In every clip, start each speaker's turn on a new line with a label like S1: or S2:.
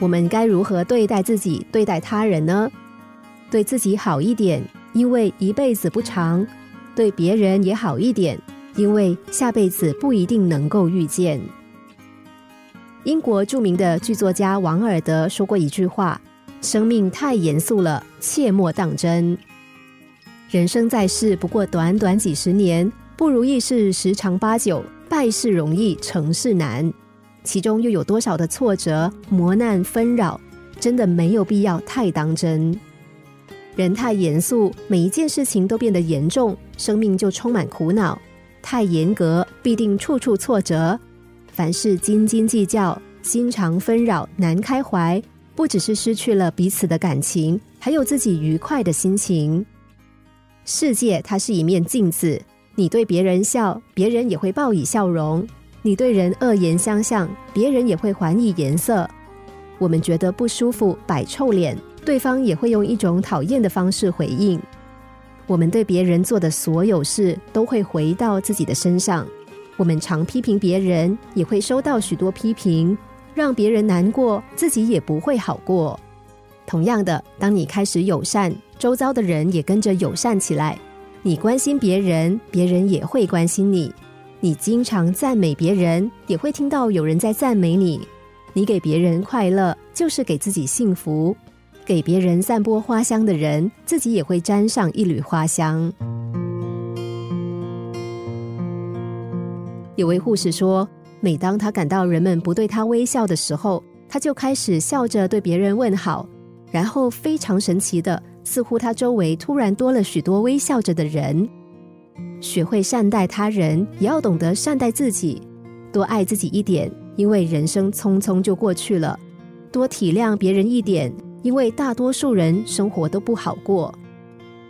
S1: 我们该如何对待自己、对待他人呢？对自己好一点，因为一辈子不长；对别人也好一点，因为下辈子不一定能够遇见。英国著名的剧作家王尔德说过一句话：“生命太严肃了，切莫当真。人生在世不过短短几十年，不如意事十常八九，败事容易，成事难。其中又有多少的挫折、磨难、纷扰，真的没有必要太当真。”人太严肃，每一件事情都变得严重，生命就充满苦恼；太严格，必定处处挫折。凡事斤斤计较，心肠纷扰，难开怀，不只是失去了彼此的感情，还有自己愉快的心情。世界它是一面镜子，你对别人笑，别人也会报以笑容；你对人恶言相向，别人也会还以颜色。我们觉得不舒服，摆臭脸。对方也会用一种讨厌的方式回应。我们对别人做的所有事，都会回到自己的身上。我们常批评别人，也会收到许多批评，让别人难过，自己也不会好过。同样的，当你开始友善，周遭的人也跟着友善起来。你关心别人，别人也会关心你。你经常赞美别人，也会听到有人在赞美你。你给别人快乐，就是给自己幸福。给别人散播花香的人，自己也会沾上一缕花香。有位护士说，每当他感到人们不对他微笑的时候，他就开始笑着对别人问好，然后非常神奇的，似乎他周围突然多了许多微笑着的人。学会善待他人，也要懂得善待自己，多爱自己一点，因为人生匆匆就过去了；多体谅别人一点。因为大多数人生活都不好过，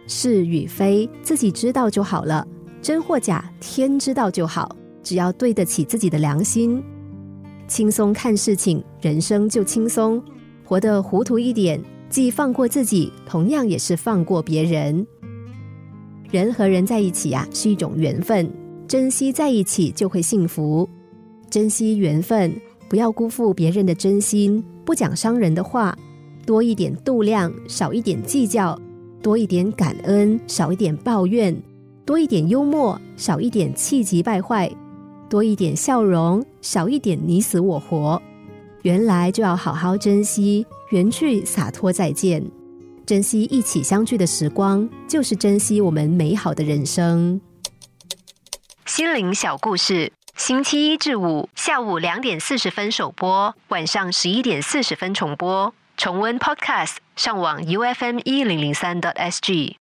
S1: 是与非自己知道就好了，真或假天知道就好，只要对得起自己的良心，轻松看事情，人生就轻松；活得糊涂一点，既放过自己，同样也是放过别人。人和人在一起呀，是一种缘分，珍惜在一起就会幸福，珍惜缘分，不要辜负别人的真心，不讲伤人的话。多一点度量，少一点计较；多一点感恩，少一点抱怨；多一点幽默，少一点气急败坏；多一点笑容，少一点你死我活。原来就要好好珍惜，缘去洒脱再见，珍惜一起相聚的时光，就是珍惜我们美好的人生。心灵小故事，星期一至五下午两点四十分首播，晚上十一点四十分重播。重温 Podcast，上网 U F M 一零零三 t S G。